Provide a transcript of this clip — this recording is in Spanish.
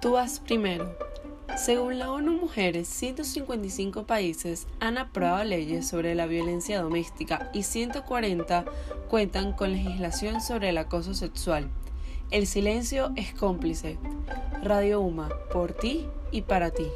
Tú vas primero. Según la ONU Mujeres, 155 países han aprobado leyes sobre la violencia doméstica y 140 cuentan con legislación sobre el acoso sexual. El silencio es cómplice. Radio UMA, por ti y para ti.